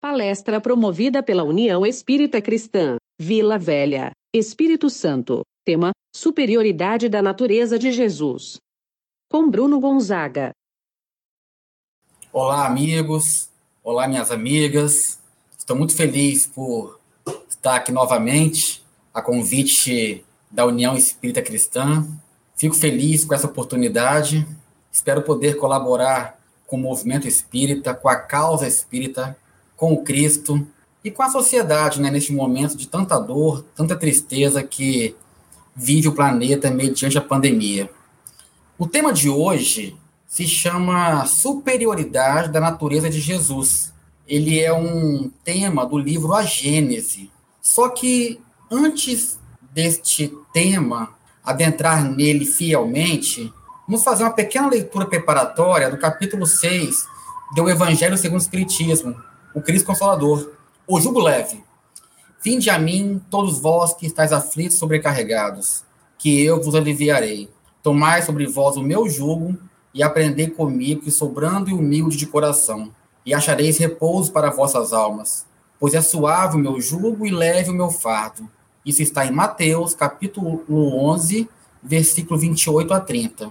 Palestra promovida pela União Espírita Cristã, Vila Velha, Espírito Santo. Tema: Superioridade da natureza de Jesus. Com Bruno Gonzaga. Olá, amigos. Olá, minhas amigas. Estou muito feliz por estar aqui novamente, a convite da União Espírita Cristã. Fico feliz com essa oportunidade. Espero poder colaborar com o movimento espírita, com a causa espírita, com o Cristo e com a sociedade, né, neste momento de tanta dor, tanta tristeza que vive o planeta mediante a pandemia. O tema de hoje se chama Superioridade da Natureza de Jesus. Ele é um tema do livro A Gênese. Só que antes deste tema, adentrar nele fielmente, vamos fazer uma pequena leitura preparatória do capítulo 6 do Evangelho segundo o Espiritismo, o Cristo Consolador, o jugo leve. Vinde a mim, todos vós que estáis aflitos e sobrecarregados, que eu vos aliviarei. Tomai sobre vós o meu jugo e aprendei comigo, que sou brando e humilde de coração, e achareis repouso para vossas almas. Pois é suave o meu jugo e leve o meu fardo. Isso está em Mateus, capítulo 11, versículo 28 a 30.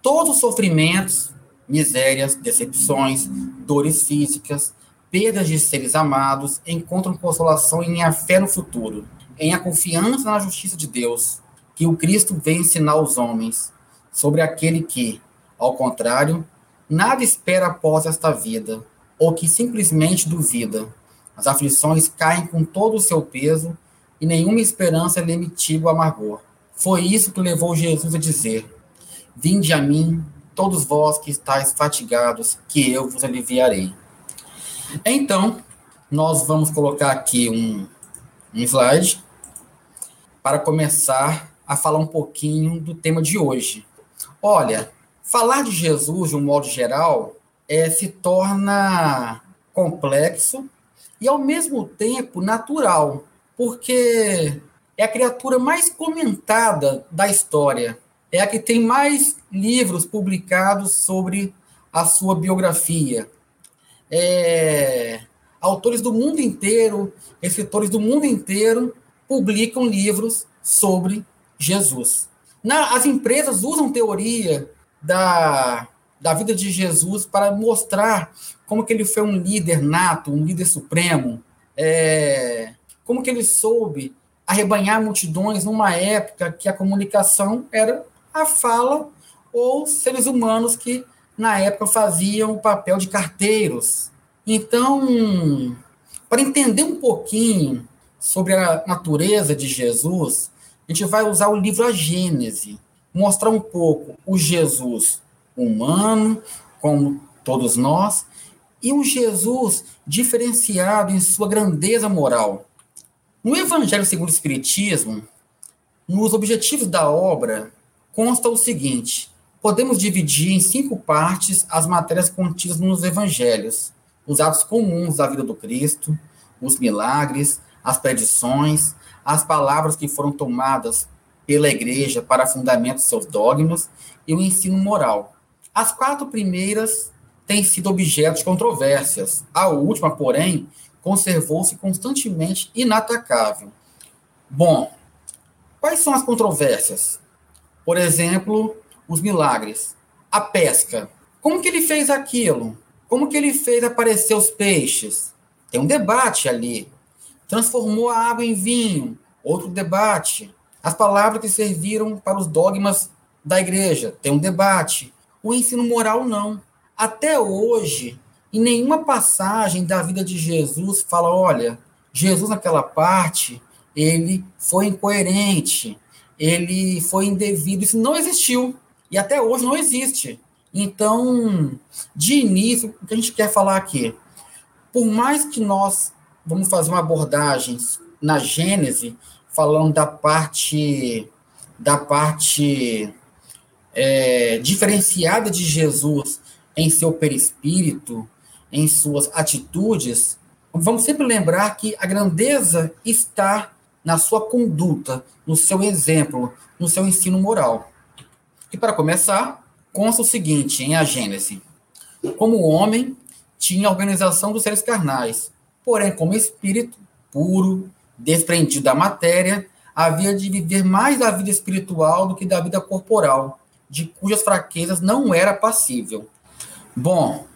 Todos os sofrimentos, misérias, decepções, dores físicas, perdas de seres amados, encontram consolação em a fé no futuro, em a confiança na justiça de Deus, que o Cristo vem ensinar aos homens, sobre aquele que, ao contrário, nada espera após esta vida, ou que simplesmente duvida. As aflições caem com todo o seu peso e nenhuma esperança lhe mitiga o amargor. Foi isso que levou Jesus a dizer: Vinde a mim, todos vós que estáis fatigados, que eu vos aliviarei. Então, nós vamos colocar aqui um, um slide para começar a falar um pouquinho do tema de hoje. Olha, falar de Jesus de um modo geral é, se torna complexo e ao mesmo tempo natural, porque é a criatura mais comentada da história, é a que tem mais livros publicados sobre a sua biografia, é, autores do mundo inteiro, escritores do mundo inteiro, publicam livros sobre Jesus. Na, as empresas usam teoria da, da vida de Jesus para mostrar como que ele foi um líder nato, um líder supremo, é, como que ele soube arrebanhar multidões numa época que a comunicação era a fala ou seres humanos que na época faziam o papel de carteiros. Então, para entender um pouquinho sobre a natureza de Jesus, a gente vai usar o livro A Gênese, mostrar um pouco o Jesus humano, como todos nós, e um Jesus diferenciado em sua grandeza moral. No Evangelho segundo o Espiritismo, nos objetivos da obra, consta o seguinte: podemos dividir em cinco partes as matérias contidas nos evangelhos: os atos comuns da vida do Cristo, os milagres, as predições, as palavras que foram tomadas pela igreja para fundamento de seus dogmas e o ensino moral. As quatro primeiras têm sido objeto de controvérsias. A última, porém, conservou-se constantemente inatacável. Bom, quais são as controvérsias? Por exemplo, os milagres. A pesca. Como que ele fez aquilo? Como que ele fez aparecer os peixes? Tem um debate ali. Transformou a água em vinho. Outro debate. As palavras que serviram para os dogmas da igreja. Tem um debate. O ensino moral, não. Até hoje, em nenhuma passagem da vida de Jesus fala: olha, Jesus, naquela parte, ele foi incoerente, ele foi indevido. Isso não existiu. E até hoje não existe. Então, de início, o que a gente quer falar aqui? Por mais que nós vamos fazer uma abordagem na Gênese, falando da parte da parte é, diferenciada de Jesus em seu perispírito, em suas atitudes, vamos sempre lembrar que a grandeza está na sua conduta, no seu exemplo, no seu ensino moral. E para começar, consta o seguinte em A Gênese: Como homem tinha a organização dos seres carnais. Porém, como espírito puro, desprendido da matéria, havia de viver mais da vida espiritual do que da vida corporal, de cujas fraquezas não era passível. Bom,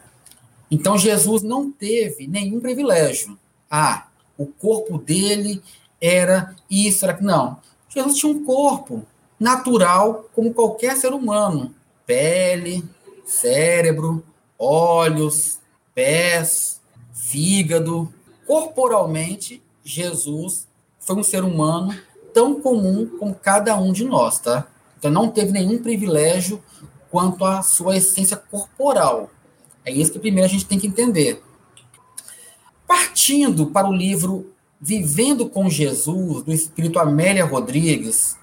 então Jesus não teve nenhum privilégio. Ah, o corpo dele era isso, era não. Jesus tinha um corpo natural como qualquer ser humano, pele, cérebro, olhos, pés, fígado. Corporalmente, Jesus foi um ser humano tão comum como cada um de nós, tá? Então não teve nenhum privilégio quanto à sua essência corporal. É isso que primeiro a gente tem que entender. Partindo para o livro Vivendo com Jesus, do espírito Amélia Rodrigues,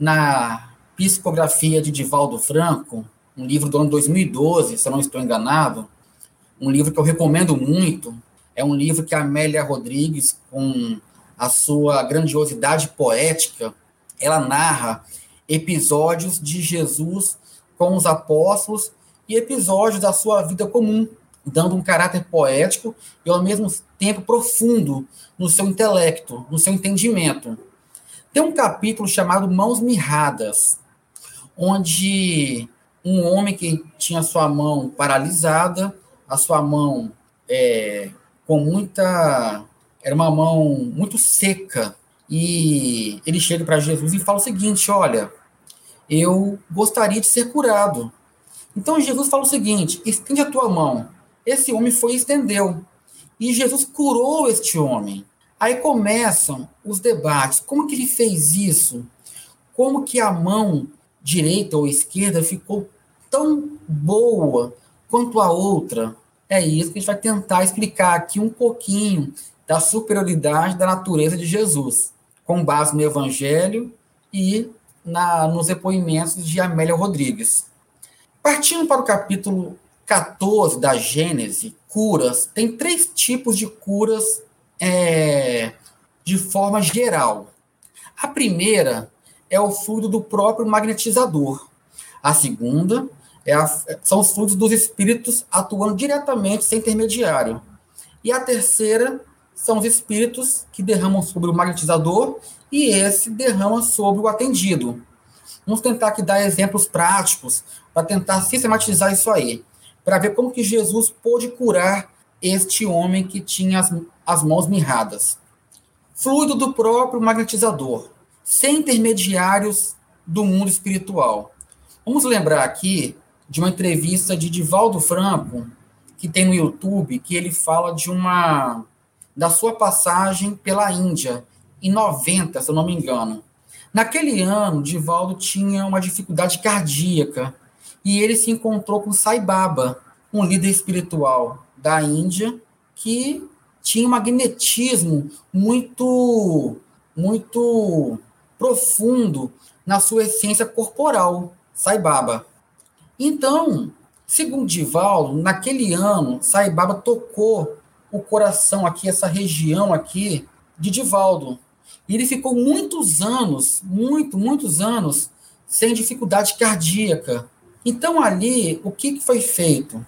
na psicografia de Divaldo Franco, um livro do ano 2012, se eu não estou enganado, um livro que eu recomendo muito. É um livro que a Amélia Rodrigues, com a sua grandiosidade poética, ela narra episódios de Jesus com os apóstolos e episódios da sua vida comum, dando um caráter poético e ao mesmo tempo profundo no seu intelecto, no seu entendimento. Tem um capítulo chamado Mãos Mirradas, onde um homem que tinha sua mão paralisada, a sua mão é, com muita. Era uma mão muito seca, e ele chega para Jesus e fala o seguinte: Olha, eu gostaria de ser curado. Então Jesus fala o seguinte: estende a tua mão. Esse homem foi e estendeu. E Jesus curou este homem. Aí começam os debates. Como que ele fez isso? Como que a mão direita ou esquerda ficou tão boa quanto a outra? É isso que a gente vai tentar explicar aqui um pouquinho da superioridade da natureza de Jesus, com base no Evangelho e na, nos depoimentos de Amélia Rodrigues. Partindo para o capítulo 14 da Gênese, curas, tem três tipos de curas é, de forma geral. A primeira é o fluido do próprio magnetizador. A segunda é a, são os fluidos dos espíritos atuando diretamente sem intermediário. E a terceira são os espíritos que derramam sobre o magnetizador e esse derrama sobre o atendido. Vamos tentar aqui dar exemplos práticos para tentar sistematizar isso aí, para ver como que Jesus pôde curar este homem que tinha as, as mãos mirradas. Fluido do próprio magnetizador, sem intermediários do mundo espiritual. Vamos lembrar aqui de uma entrevista de Divaldo Franco, que tem no YouTube, que ele fala de uma da sua passagem pela Índia em 90, se eu não me engano. Naquele ano, Divaldo tinha uma dificuldade cardíaca e ele se encontrou com Sai Baba, um líder espiritual da Índia que tinha um magnetismo muito muito profundo na sua essência corporal, Sai Baba. Então, segundo Divaldo, naquele ano, Sai Baba tocou o coração aqui, essa região aqui de Divaldo. E ele ficou muitos anos, muito, muitos anos, sem dificuldade cardíaca. Então, ali, o que foi feito?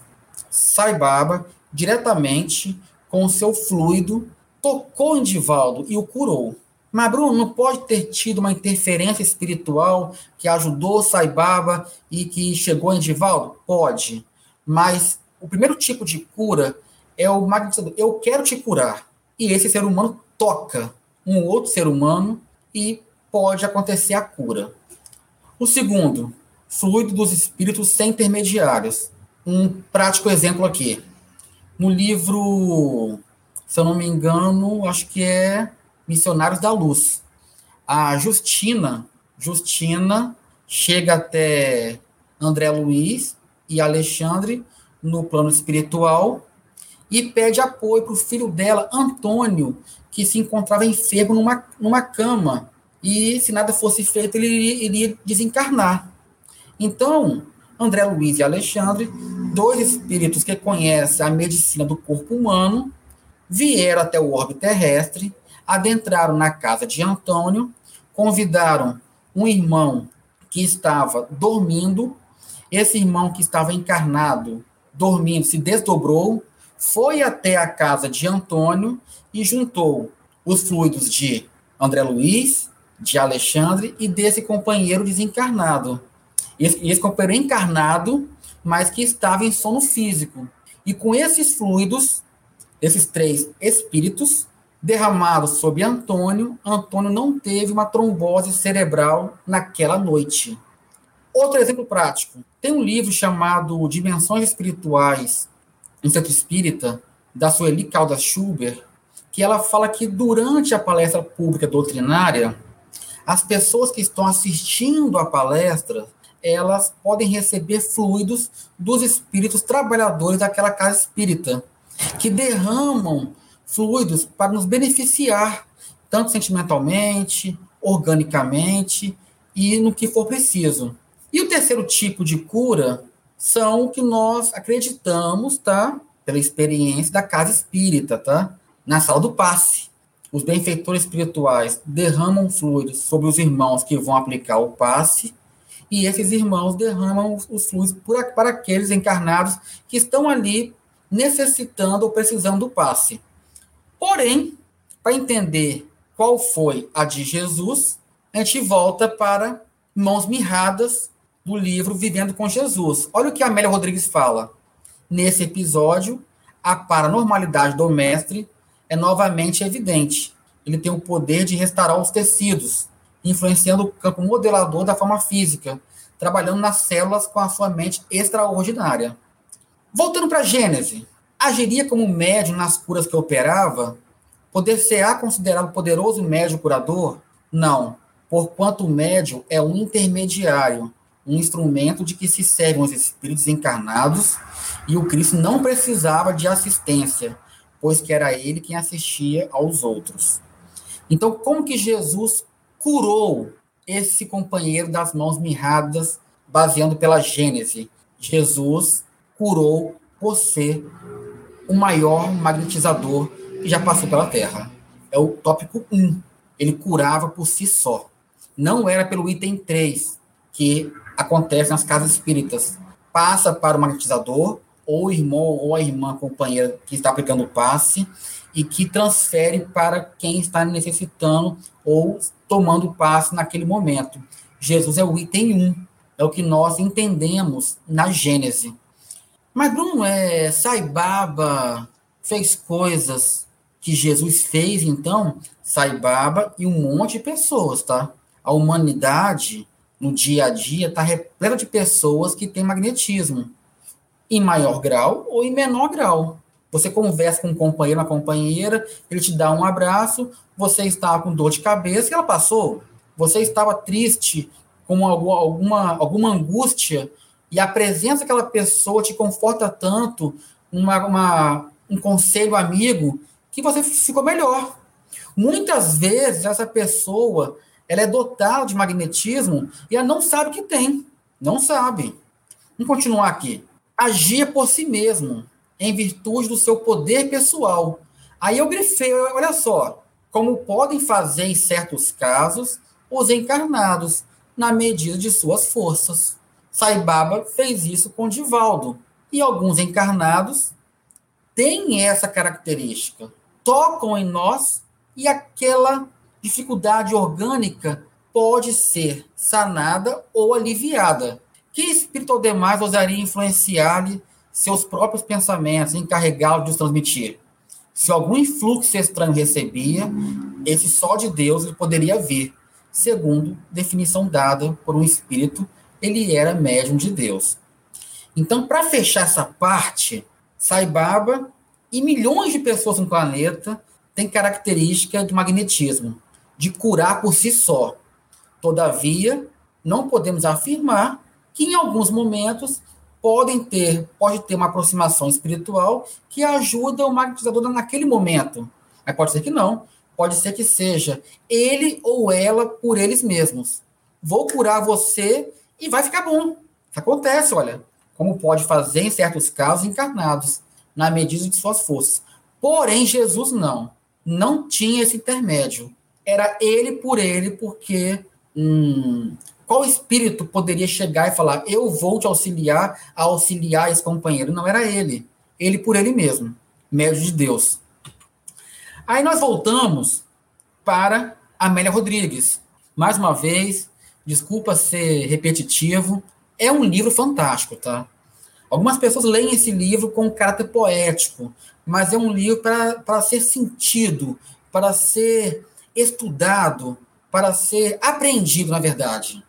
Sai Baba, diretamente, com o seu fluido, tocou em Divaldo e o curou. Mas, Bruno, não pode ter tido uma interferência espiritual que ajudou Sai Baba e que chegou em Divaldo? Pode. Mas o primeiro tipo de cura é o magnetizador. Eu quero te curar. E esse ser humano toca um outro ser humano e pode acontecer a cura. O segundo, fluido dos espíritos sem intermediários. Um prático exemplo aqui. No livro, se eu não me engano, acho que é Missionários da Luz. A Justina, Justina chega até André Luiz e Alexandre no plano espiritual e pede apoio para o filho dela, Antônio, que se encontrava enfermo numa, numa cama. E se nada fosse feito, ele iria, iria desencarnar. Então, André Luiz e Alexandre, dois espíritos que conhecem a medicina do corpo humano, vieram até o orbe terrestre, adentraram na casa de Antônio, convidaram um irmão que estava dormindo, esse irmão que estava encarnado, dormindo, se desdobrou, foi até a casa de Antônio e juntou os fluidos de André Luiz, de Alexandre e desse companheiro desencarnado. Esse, esse companheiro encarnado, mas que estava em sono físico. E com esses fluidos, esses três espíritos, derramados sobre Antônio, Antônio não teve uma trombose cerebral naquela noite. Outro exemplo prático. Tem um livro chamado Dimensões Espirituais, um centro espírita, da Sueli Caldas Schubert, que ela fala que durante a palestra pública doutrinária, as pessoas que estão assistindo a palestra, elas podem receber fluidos dos espíritos trabalhadores daquela casa espírita, que derramam fluidos para nos beneficiar, tanto sentimentalmente, organicamente e no que for preciso. E o terceiro tipo de cura são o que nós acreditamos, tá? Pela experiência da casa espírita, tá? Na sala do passe. Os benfeitores espirituais derramam fluidos sobre os irmãos que vão aplicar o passe, e esses irmãos derramam os fluidos para aqueles encarnados que estão ali necessitando ou precisando do passe. Porém, para entender qual foi a de Jesus, a gente volta para mãos mirradas do livro Vivendo com Jesus. Olha o que a Amélia Rodrigues fala. Nesse episódio, a paranormalidade do mestre é novamente evidente. Ele tem o poder de restaurar os tecidos, influenciando o campo modelador da forma física, trabalhando nas células com a sua mente extraordinária. Voltando para Gênese, agiria como médium nas curas que operava? Poder ser considerado poderoso médium curador? Não, porquanto o médium é um intermediário um instrumento de que se servem os espíritos encarnados, e o Cristo não precisava de assistência, pois que era ele quem assistia aos outros. Então, como que Jesus curou esse companheiro das mãos mirradas, baseando pela Gênese? Jesus curou ser o maior magnetizador que já passou pela Terra. É o tópico 1. Ele curava por si só. Não era pelo item 3, que acontece nas casas espíritas. Passa para o magnetizador, ou o irmão ou a irmã companheira que está aplicando o passe, e que transfere para quem está necessitando ou tomando o passe naquele momento. Jesus é o item 1, é o que nós entendemos na Gênese. Mas Bruno, é, Saibaba fez coisas que Jesus fez, então, Saibaba e um monte de pessoas, tá? A humanidade no dia a dia está repleta de pessoas que têm magnetismo, em maior grau ou em menor grau. Você conversa com um companheiro, uma companheira, ele te dá um abraço, você está com dor de cabeça e ela passou. Você estava triste, com alguma, alguma angústia, e a presença daquela pessoa te conforta tanto, uma, uma, um conselho amigo, que você ficou melhor. Muitas vezes essa pessoa ela é dotada de magnetismo e ela não sabe que tem. Não sabe. Vamos continuar aqui. Agia por si mesmo, em virtude do seu poder pessoal. Aí eu grifei, olha só, como podem fazer em certos casos os encarnados, na medida de suas forças. Saibaba fez isso com Divaldo. E alguns encarnados têm essa característica. Tocam em nós e aquela dificuldade orgânica pode ser sanada ou aliviada. Que espírito ou demais ousaria influenciar-lhe seus próprios pensamentos, encarregá-lo de os transmitir? Se algum influxo estranho recebia, esse só de Deus ele poderia vir. Segundo definição dada por um espírito, ele era médium de Deus. Então, para fechar essa parte, Saibaba e milhões de pessoas no planeta têm característica de magnetismo de curar por si só. Todavia, não podemos afirmar que em alguns momentos podem ter, pode ter uma aproximação espiritual que ajuda o magnetizador naquele momento. Mas pode ser que não. Pode ser que seja ele ou ela por eles mesmos. Vou curar você e vai ficar bom. Acontece, olha. Como pode fazer em certos casos encarnados, na medida de suas forças. Porém, Jesus não. Não tinha esse intermédio era ele por ele, porque hum, qual espírito poderia chegar e falar, eu vou te auxiliar a auxiliar esse companheiro? Não era ele, ele por ele mesmo. médio de Deus. Aí nós voltamos para Amélia Rodrigues. Mais uma vez, desculpa ser repetitivo, é um livro fantástico, tá? Algumas pessoas leem esse livro com caráter poético, mas é um livro para ser sentido, para ser estudado, para ser aprendido, na verdade.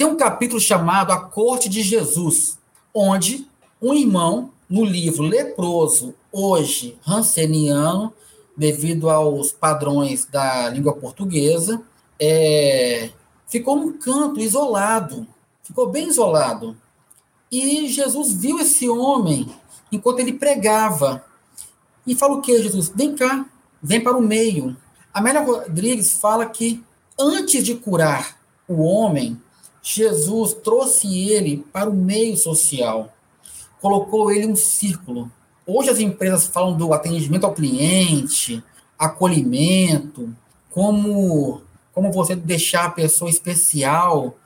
Tem um capítulo chamado A Corte de Jesus, onde um irmão, no livro leproso, hoje ranceniano, devido aos padrões da língua portuguesa, é, ficou num canto isolado, ficou bem isolado. E Jesus viu esse homem enquanto ele pregava. E fala o que, Jesus? Vem cá, vem para o meio. Amélia Rodrigues fala que antes de curar o homem, Jesus trouxe ele para o meio social, colocou ele em um círculo. Hoje as empresas falam do atendimento ao cliente, acolhimento, como, como você deixar a pessoa especial.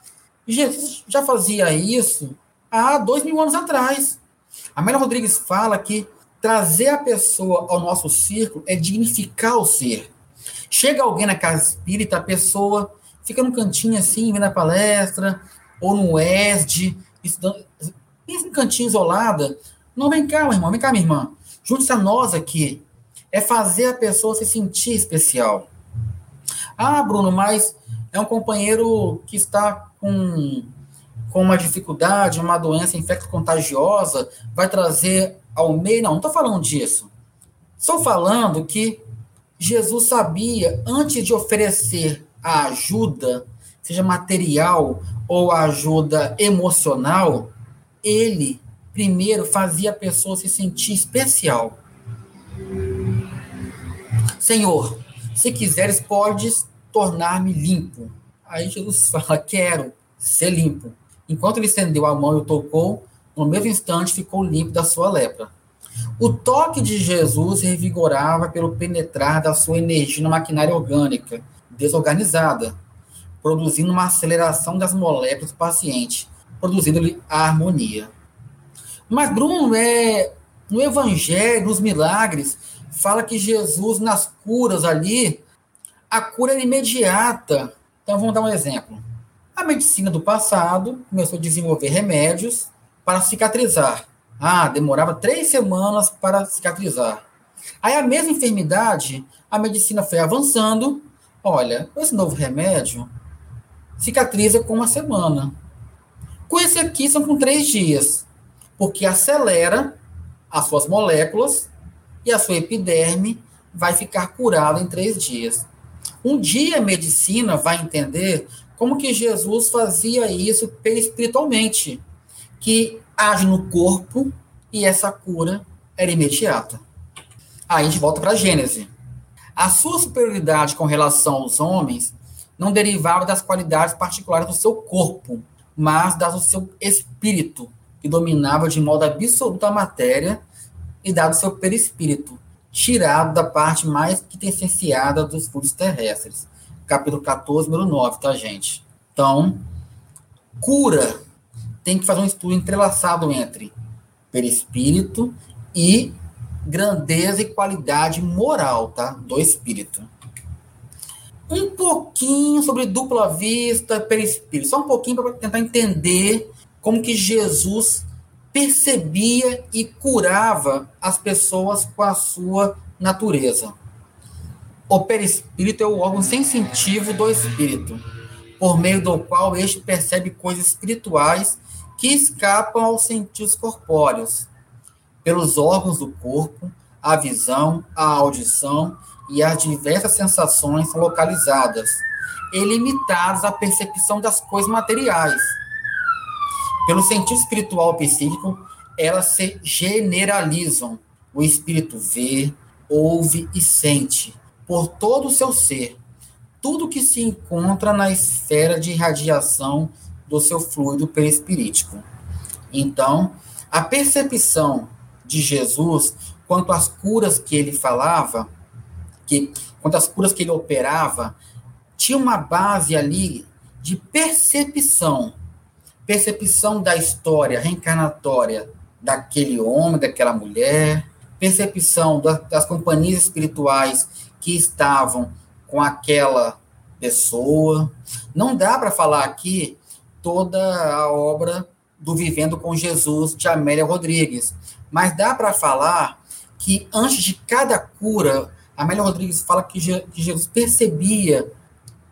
Jesus já fazia isso há dois mil anos atrás. A Amélia Rodrigues fala que trazer a pessoa ao nosso círculo é dignificar o ser. Chega alguém na casa espírita, a pessoa fica num cantinho assim, vendo a palestra, ou no ESD, estudando, pensa num cantinho isolada. Não, vem cá, meu irmão, vem cá, minha irmã. Junte-se a nós aqui. É fazer a pessoa se sentir especial. Ah, Bruno, mas é um companheiro que está com, com uma dificuldade, uma doença infecto-contagiosa, vai trazer ao meio. Não, não estou falando disso. Estou falando que Jesus sabia, antes de oferecer a ajuda, seja material ou ajuda emocional, ele primeiro fazia a pessoa se sentir especial. Senhor, se quiseres, podes tornar-me limpo. Aí Jesus fala: Quero ser limpo. Enquanto ele estendeu a mão e o tocou, no mesmo instante ficou limpo da sua lepra. O toque de Jesus revigorava pelo penetrar da sua energia na maquinária orgânica, desorganizada, produzindo uma aceleração das moléculas do paciente, produzindo-lhe a harmonia. Mas, Bruno, é, no Evangelho, nos milagres, fala que Jesus, nas curas ali, a cura era imediata. Então, vamos dar um exemplo. A medicina do passado começou a desenvolver remédios para cicatrizar. Ah, demorava três semanas para cicatrizar. Aí a mesma enfermidade, a medicina foi avançando. Olha, esse novo remédio cicatriza com uma semana. Com esse aqui são com três dias, porque acelera as suas moléculas e a sua epiderme vai ficar curada em três dias. Um dia a medicina vai entender como que Jesus fazia isso espiritualmente, que age no corpo e essa cura era imediata. Aí a gente volta para a Gênese. A sua superioridade com relação aos homens não derivava das qualidades particulares do seu corpo, mas das do seu espírito, que dominava de modo absoluto a matéria e dado seu perispírito, tirado da parte mais quintessenciada dos fluidos terrestres. Capítulo 14, número 9, tá, gente? Então, cura tem que fazer um estudo entrelaçado entre perispírito e grandeza e qualidade moral, tá? Do espírito. Um pouquinho sobre dupla vista, perispírito, só um pouquinho para tentar entender como que Jesus percebia e curava as pessoas com a sua natureza. O perispírito é o órgão sensitivo do espírito, por meio do qual este percebe coisas espirituais que escapam aos sentidos corpóreos, pelos órgãos do corpo, a visão, a audição e as diversas sensações localizadas e limitadas à percepção das coisas materiais. Pelo sentido espiritual psíquico, elas se generalizam. O espírito vê, ouve e sente, por todo o seu ser, tudo que se encontra na esfera de radiação do seu fluido perispirítico. Então, a percepção de Jesus quanto às curas que ele falava, que quanto às curas que ele operava, tinha uma base ali de percepção, percepção da história reencarnatória daquele homem, daquela mulher, percepção das, das companhias espirituais que estavam com aquela pessoa. Não dá para falar aqui toda a obra do Vivendo com Jesus de Amélia Rodrigues, mas dá para falar que antes de cada cura, Amélia Rodrigues fala que, Jesus percebia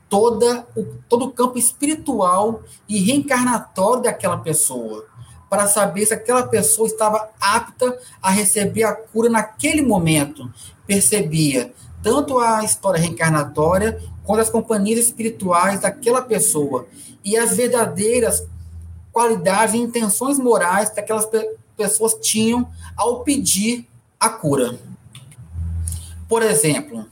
toda o, todo o campo espiritual e reencarnatório daquela pessoa, para saber se aquela pessoa estava apta a receber a cura naquele momento. Percebia tanto a história reencarnatória quanto as companhias espirituais daquela pessoa e as verdadeiras qualidades e intenções morais que aquelas pe pessoas tinham ao pedir a cura. Por exemplo,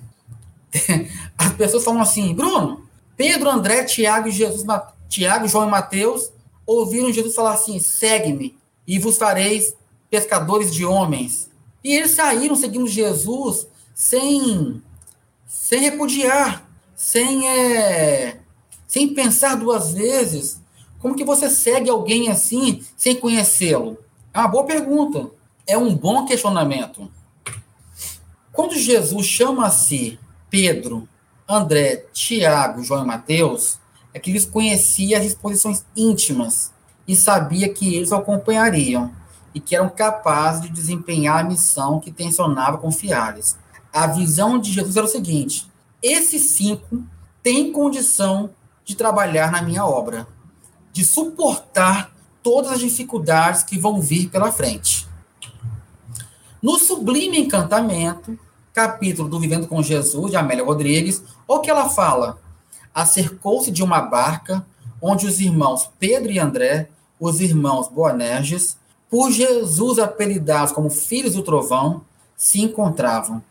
as pessoas falam assim, Bruno, Pedro, André, Tiago Jesus, Tiago, João e Mateus ouviram Jesus falar assim: segue-me e vos fareis pescadores de homens. E eles saíram seguindo Jesus sem, sem repudiar, sem, é, sem pensar duas vezes. Como que você segue alguém assim sem conhecê-lo? É uma boa pergunta. É um bom questionamento. Quando Jesus chama a si Pedro, André, Tiago, João e Mateus, é que eles conheciam as disposições íntimas e sabia que eles o acompanhariam e que eram capazes de desempenhar a missão que tensionava confiar-lhes. A visão de Jesus era o seguinte: esses cinco têm condição de trabalhar na minha obra, de suportar todas as dificuldades que vão vir pela frente. No Sublime Encantamento, capítulo do Vivendo com Jesus, de Amélia Rodrigues, o que ela fala? Acercou-se de uma barca onde os irmãos Pedro e André, os irmãos Boanerges, por Jesus apelidados como filhos do trovão, se encontravam.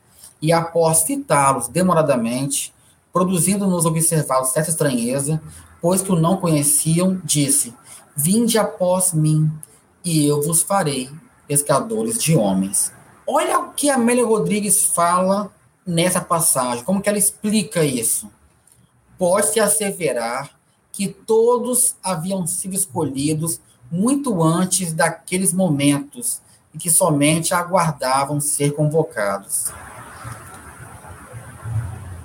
E após fitá-los demoradamente, produzindo-nos observados certa estranheza, pois que o não conheciam, disse: Vinde após mim, e eu vos farei pescadores de homens. Olha o que Amélia Rodrigues fala nessa passagem, como que ela explica isso. Pode-se asseverar que todos haviam sido escolhidos muito antes daqueles momentos e que somente aguardavam ser convocados.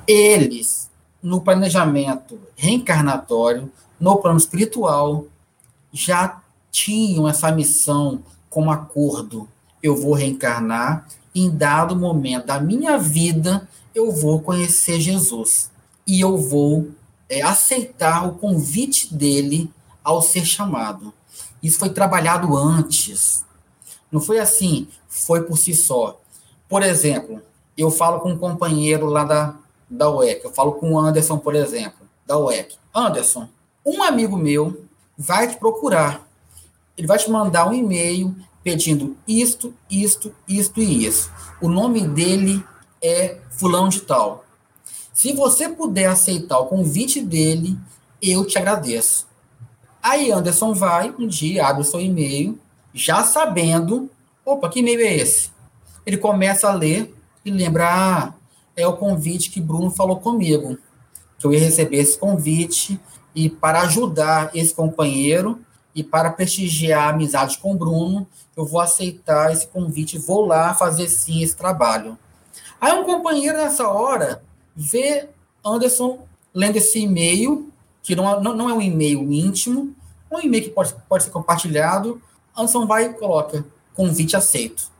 Eles, no planejamento reencarnatório, no plano espiritual, já tinham essa missão como acordo eu vou reencarnar, em dado momento da minha vida, eu vou conhecer Jesus. E eu vou é, aceitar o convite dele ao ser chamado. Isso foi trabalhado antes. Não foi assim, foi por si só. Por exemplo, eu falo com um companheiro lá da, da UEC, eu falo com o Anderson, por exemplo, da UEC. Anderson, um amigo meu vai te procurar. Ele vai te mandar um e-mail pedindo isto, isto, isto e isso. O nome dele é fulano de tal. Se você puder aceitar o convite dele, eu te agradeço. Aí Anderson vai, um dia, abre o seu e-mail, já sabendo, opa, que e-mail é esse? Ele começa a ler e lembra, ah, é o convite que Bruno falou comigo, que eu ia receber esse convite, e para ajudar esse companheiro, e para prestigiar a amizade com o Bruno, eu vou aceitar esse convite, vou lá fazer sim esse trabalho. Aí um companheiro nessa hora vê Anderson lendo esse e-mail, que não, não, não é um e-mail íntimo, um e-mail que pode, pode ser compartilhado. Anderson vai e coloca convite aceito.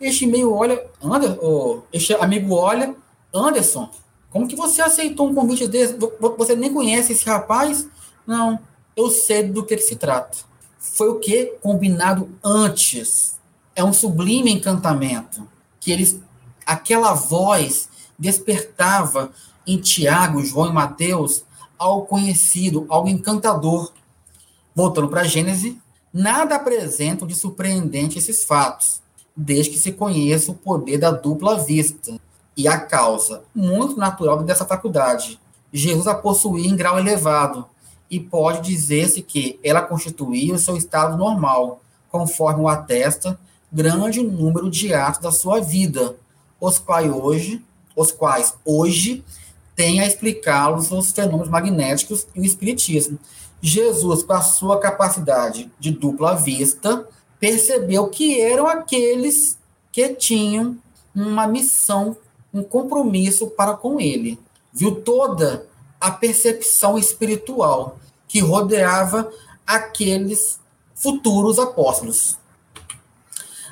Este e-mail olha, Anderson, oh, este amigo olha, Anderson, como que você aceitou um convite desse? Você nem conhece esse rapaz? Não, eu sei do que, se trata. Foi o que? Combinado antes. É um sublime encantamento. Que eles, aquela voz despertava em Tiago, João e Mateus algo conhecido, algo encantador. Voltando para Gênesis, nada apresentam de surpreendente esses fatos, desde que se conheça o poder da dupla vista e a causa, muito natural dessa faculdade. Jesus a possuía em grau elevado, e pode dizer-se que ela constituía o seu estado normal, conforme o atesta grande número de atos da sua vida, os quais hoje, os quais hoje têm a explicá-los os fenômenos magnéticos e o espiritismo. Jesus, com a sua capacidade de dupla vista, percebeu que eram aqueles que tinham uma missão, um compromisso para com ele. Viu toda a percepção espiritual que rodeava aqueles futuros apóstolos.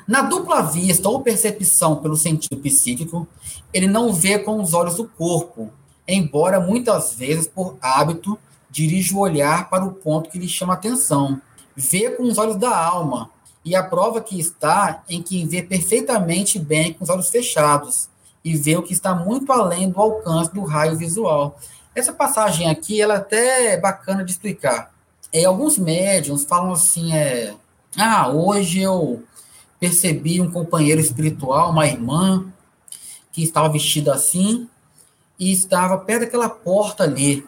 Na dupla vista ou percepção pelo sentido psíquico, ele não vê com os olhos do corpo, embora muitas vezes, por hábito, dirija o olhar para o ponto que lhe chama atenção. Vê com os olhos da alma, e a prova que está em que vê perfeitamente bem com os olhos fechados, e vê o que está muito além do alcance do raio visual. Essa passagem aqui, ela é até bacana de explicar. É, alguns médiums falam assim, é, ah, hoje eu percebi um companheiro espiritual, uma irmã, que estava vestida assim e estava perto daquela porta ali.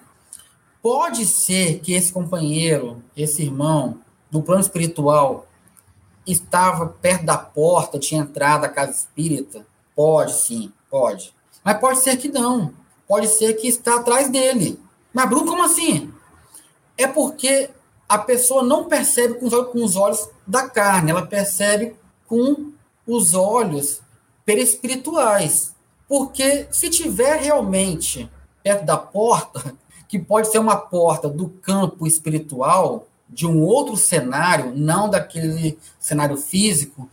Pode ser que esse companheiro, esse irmão, do plano espiritual, estava perto da porta de entrada da casa espírita? Pode sim, pode. Mas pode ser que não. Pode ser que está atrás dele. Mas, Bruno, como assim? É porque a pessoa não percebe com os olhos, da carne, ela percebe com os olhos perespirituais. Porque se tiver realmente perto da porta, que pode ser uma porta do campo espiritual, de um outro cenário, não daquele cenário físico,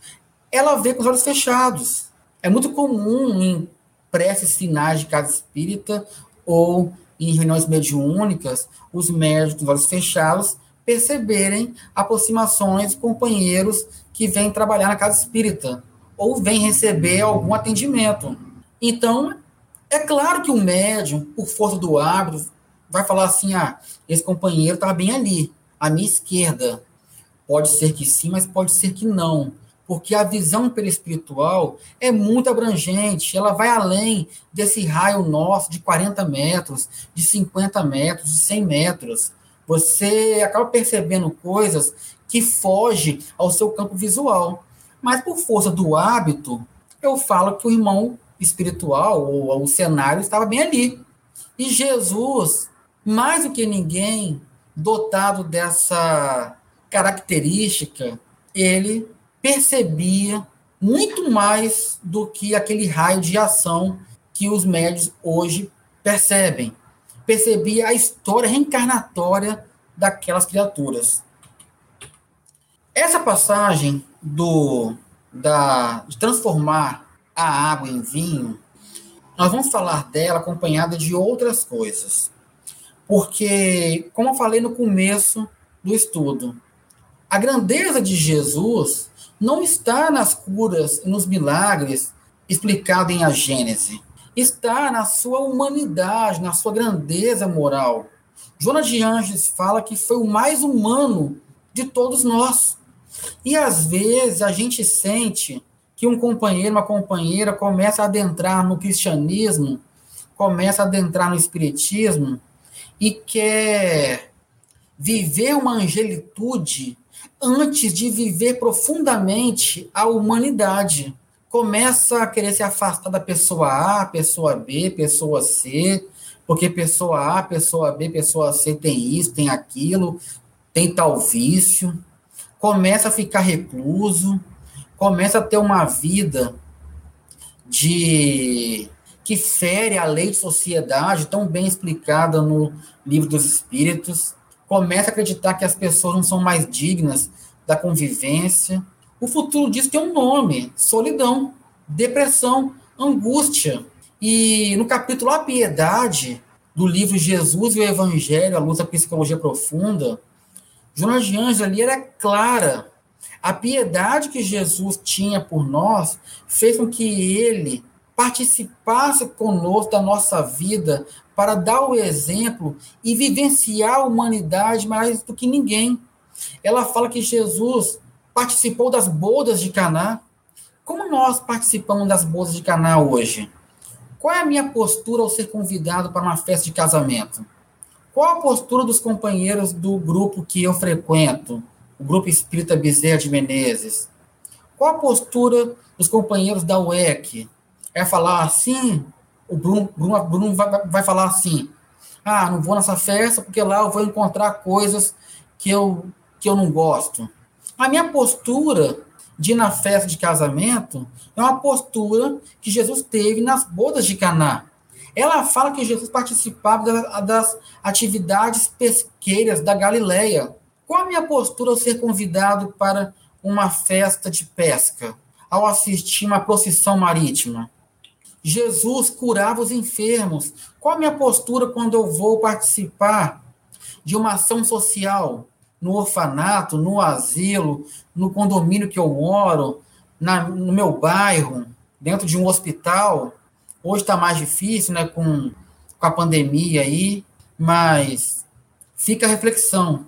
ela vê com os olhos fechados. É muito comum em preces finais de casa espírita ou em reuniões mediúnicas, os médicos com os olhos fechados perceberem aproximações de companheiros que vêm trabalhar na casa espírita ou vêm receber algum atendimento. Então, é claro que o médium, por força do hábito, vai falar assim: ah, esse companheiro estava bem ali, à minha esquerda. Pode ser que sim, mas pode ser que não. Porque a visão perispiritual é muito abrangente, ela vai além desse raio nosso de 40 metros, de 50 metros, de 100 metros. Você acaba percebendo coisas que foge ao seu campo visual. Mas por força do hábito, eu falo que o irmão espiritual ou o cenário estava bem ali. E Jesus, mais do que ninguém, dotado dessa característica, ele percebia muito mais do que aquele raio de ação que os médios hoje percebem. Percebia a história reencarnatória daquelas criaturas. Essa passagem do da, de transformar a água em vinho, nós vamos falar dela acompanhada de outras coisas. Porque, como eu falei no começo do estudo, a grandeza de Jesus não está nas curas nos milagres explicados em a Gênese. Está na sua humanidade, na sua grandeza moral. Jonas de Anjos fala que foi o mais humano de todos nós. E às vezes a gente sente que um companheiro, uma companheira começa a adentrar no cristianismo, começa a adentrar no espiritismo e quer viver uma angelitude antes de viver profundamente a humanidade. Começa a querer se afastar da pessoa A, pessoa B, pessoa C, porque pessoa A, pessoa B, pessoa C tem isso, tem aquilo, tem tal vício começa a ficar recluso, começa a ter uma vida de que fere a lei de sociedade, tão bem explicada no livro dos Espíritos, começa a acreditar que as pessoas não são mais dignas da convivência. O futuro diz que é um nome: solidão, depressão, angústia. E no capítulo A Piedade, do livro Jesus e o Evangelho, a luz da psicologia profunda, Jonas de Anjos ali era clara. A piedade que Jesus tinha por nós fez com que ele participasse conosco da nossa vida para dar o exemplo e vivenciar a humanidade mais do que ninguém. Ela fala que Jesus participou das bodas de Caná. Como nós participamos das bodas de Caná hoje? Qual é a minha postura ao ser convidado para uma festa de casamento? Qual a postura dos companheiros do grupo que eu frequento, o Grupo Espírita Bezerra de Menezes? Qual a postura dos companheiros da UEC? É falar assim? O Bruno, Bruno, Bruno vai, vai falar assim: ah, não vou nessa festa porque lá eu vou encontrar coisas que eu, que eu não gosto. A minha postura de ir na festa de casamento é uma postura que Jesus teve nas bodas de Caná. Ela fala que Jesus participava das, atividades pesqueiras da Galileia. Qual a minha postura ao ser convidado para uma festa de pesca, ao assistir uma procissão marítima? Jesus curava os enfermos. Qual a minha postura quando eu vou participar de uma ação social? no orfanato, no asilo, no condomínio que eu moro, na, no meu bairro, dentro de um hospital. Hoje está mais difícil, né, com, com a pandemia aí, mas fica a reflexão.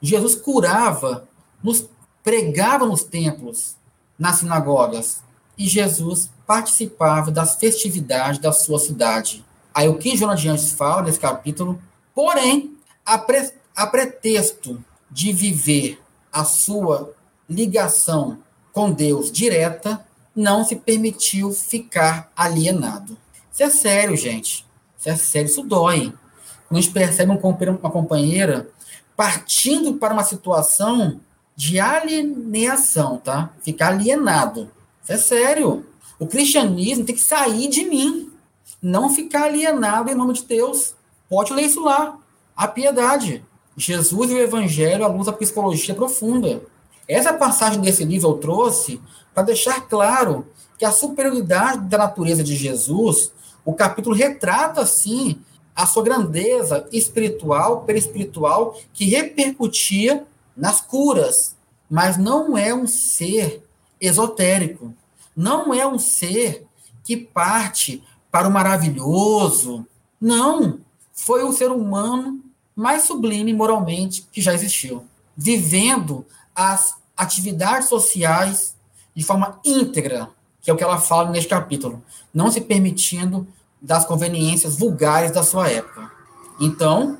Jesus curava, nos pregava nos templos, nas sinagogas, e Jesus participava das festividades da sua cidade. Aí o que Jonas de Anjos fala nesse capítulo, porém, a, pre, a pretexto de viver a sua ligação com Deus direta, não se permitiu ficar alienado. Isso é sério, gente. Isso é sério, isso dói. Quando a gente percebe um companheiro, uma companheira partindo para uma situação de alienação, tá? Ficar alienado. É sério. O cristianismo tem que sair de mim. Não ficar alienado em nome de Deus. Pode ler isso lá. A piedade. Jesus e o Evangelho à luz da psicologia profunda. Essa passagem desse livro eu trouxe para deixar claro que a superioridade da natureza de Jesus, o capítulo retrata, sim, a sua grandeza espiritual, perispiritual, que repercutia nas curas, mas não é um ser esotérico, não é um ser que parte para o maravilhoso. Não, foi um ser humano mais sublime moralmente que já existiu, vivendo as atividades sociais de forma íntegra, que é o que ela fala neste capítulo, não se permitindo das conveniências vulgares da sua época. Então,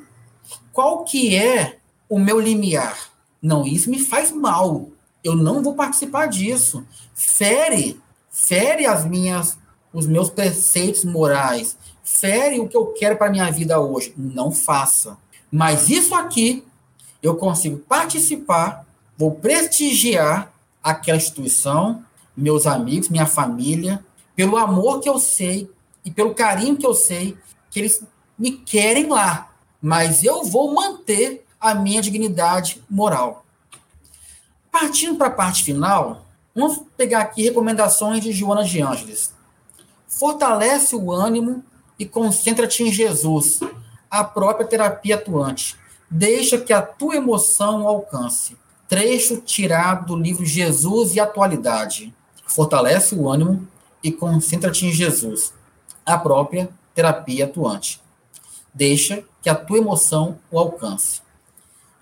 qual que é o meu limiar? Não, isso me faz mal. Eu não vou participar disso. Fere, fere as minhas os meus preceitos morais, fere o que eu quero para minha vida hoje. Não faça. Mas isso aqui eu consigo participar, vou prestigiar aquela instituição, meus amigos, minha família, pelo amor que eu sei e pelo carinho que eu sei que eles me querem lá. Mas eu vou manter a minha dignidade moral. Partindo para a parte final, vamos pegar aqui recomendações de Joana de Ângeles. Fortalece o ânimo e concentra-te em Jesus a própria terapia atuante. Deixa que a tua emoção alcance. Trecho tirado do livro Jesus e Atualidade. Fortalece o ânimo e concentra-te em Jesus. A própria terapia atuante. Deixa que a tua emoção o alcance.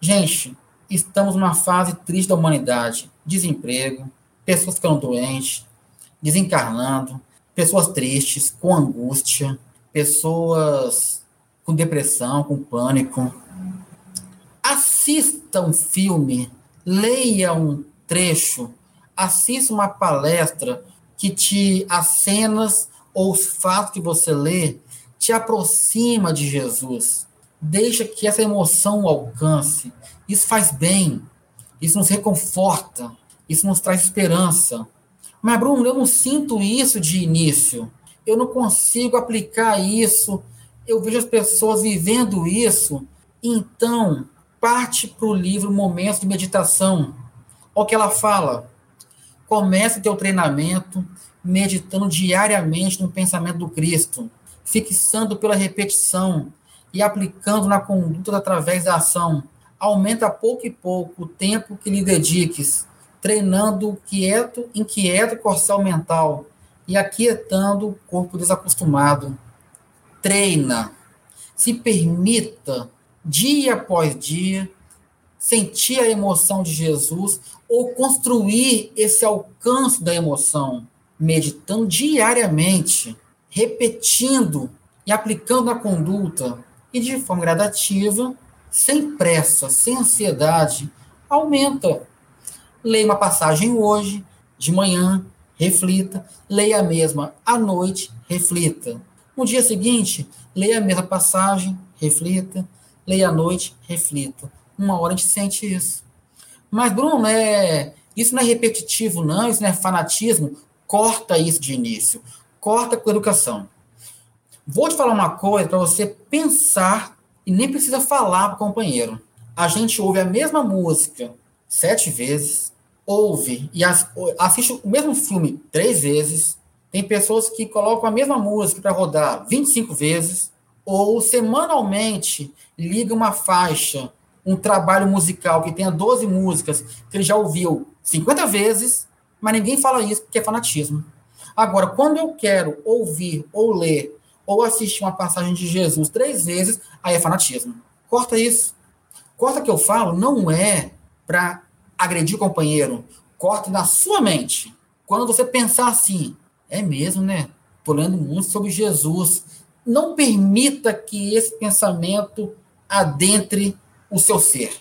Gente, estamos numa fase triste da humanidade. Desemprego, pessoas ficando doentes, desencarnando, pessoas tristes, com angústia, pessoas com depressão, com pânico. Assista um filme, leia um trecho, assista uma palestra que te as cenas ou os fatos que você lê te aproxima de Jesus. Deixa que essa emoção o alcance. Isso faz bem. Isso nos reconforta. Isso nos traz esperança. Mas, Bruno, eu não sinto isso de início. Eu não consigo aplicar isso eu vejo as pessoas vivendo isso, então parte para o livro Momentos de Meditação. Olha o que ela fala. Comece teu treinamento meditando diariamente no pensamento do Cristo, fixando pela repetição e aplicando na conduta através da ação. Aumenta pouco e pouco o tempo que lhe dediques, treinando quieto, inquieto corçal mental e aquietando o corpo desacostumado treina, se permita, dia após dia, sentir a emoção de Jesus ou construir esse alcance da emoção, meditando diariamente, repetindo e aplicando a conduta e de forma gradativa, sem pressa, sem ansiedade, aumenta. Leia uma passagem hoje, de manhã, reflita, leia a mesma à noite, reflita. No dia seguinte, leia a mesma passagem, reflita, leia à noite, reflita. Uma hora a gente sente isso. Mas, Bruno, é, Isso não é repetitivo, não, isso não é fanatismo. Corta isso de início. Corta com a educação. Vou te falar uma coisa para você pensar e nem precisa falar para o companheiro. A gente ouve a mesma música sete vezes, ouve e assiste o mesmo filme três vezes. Tem pessoas que colocam a mesma música para rodar 25 vezes, ou semanalmente liga uma faixa, um trabalho musical que tenha 12 músicas, que ele já ouviu 50 vezes, mas ninguém fala isso porque é fanatismo. Agora, quando eu quero ouvir ou ler ou assistir uma passagem de Jesus três vezes, aí é fanatismo. Corta isso. Corta que eu falo não é para agredir o companheiro. Corta na sua mente. Quando você pensar assim, é mesmo, né? Estou lendo muito sobre Jesus. Não permita que esse pensamento adentre o seu ser.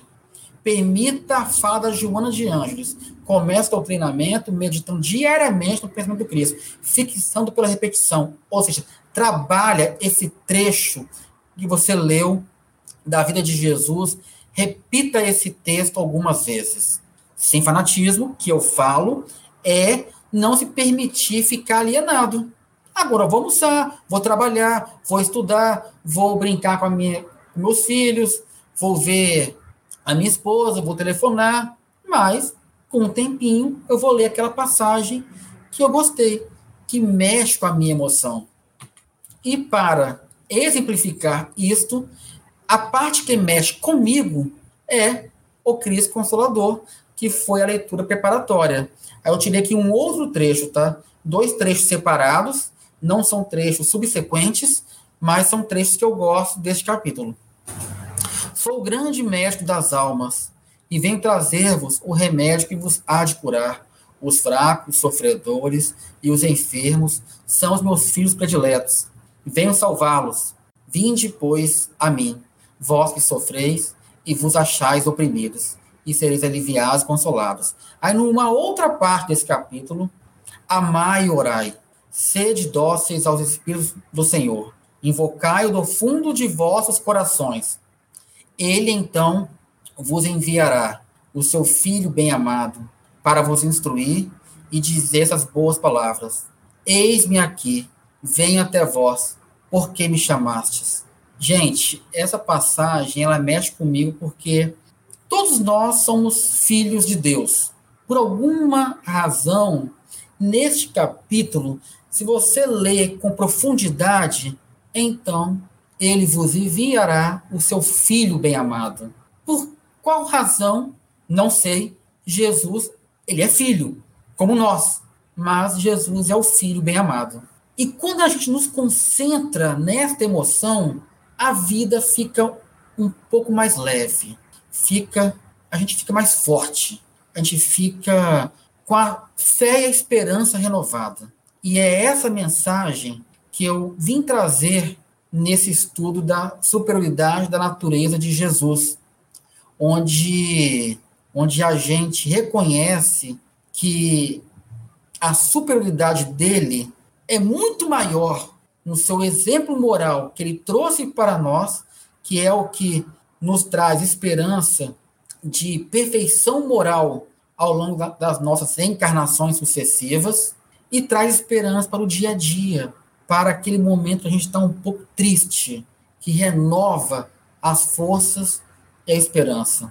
Permita a fala da Joana de Ângeles. Comece o treinamento meditando diariamente no pensamento do Cristo, fixando pela repetição. Ou seja, trabalha esse trecho que você leu da vida de Jesus, repita esse texto algumas vezes. Sem fanatismo, que eu falo, é não se permitir ficar alienado. Agora vou almoçar, vou trabalhar, vou estudar, vou brincar com, minha, com meus filhos, vou ver a minha esposa, vou telefonar, mas com um tempinho eu vou ler aquela passagem que eu gostei, que mexe com a minha emoção. E para exemplificar isto, a parte que mexe comigo é o Cristo Consolador, que foi a leitura preparatória. Aí eu tirei aqui um outro trecho, tá? Dois trechos separados, não são trechos subsequentes, mas são trechos que eu gosto deste capítulo. Sou o grande mestre das almas e venho trazer-vos o remédio que vos há de curar. Os fracos, os sofredores e os enfermos são os meus filhos prediletos venho salvá-los. Vinde, pois, a mim, vós que sofreis e vos achais oprimidos, e sereis aliviados consolados. Aí, numa outra parte desse capítulo, amai e orai, sede dóceis aos Espíritos do Senhor, invocai-o do fundo de vossos corações. Ele, então, vos enviará o seu Filho bem-amado, para vos instruir e dizer essas boas palavras. Eis-me aqui, venho até vós, porque me chamastes. Gente, essa passagem ela mexe comigo porque todos nós somos filhos de Deus. Por alguma razão, neste capítulo, se você ler com profundidade, então ele vos enviará o seu filho bem-amado. Por qual razão? Não sei. Jesus, ele é filho, como nós, mas Jesus é o filho bem-amado. E quando a gente nos concentra nesta emoção, a vida fica um pouco mais leve, fica, a gente fica mais forte, a gente fica com a fé e a esperança renovada. E é essa mensagem que eu vim trazer nesse estudo da superioridade da natureza de Jesus, onde, onde a gente reconhece que a superioridade dele é muito maior no seu exemplo moral que ele trouxe para nós, que é o que nos traz esperança de perfeição moral ao longo das nossas encarnações sucessivas e traz esperança para o dia a dia, para aquele momento que a gente está um pouco triste, que renova as forças e a esperança.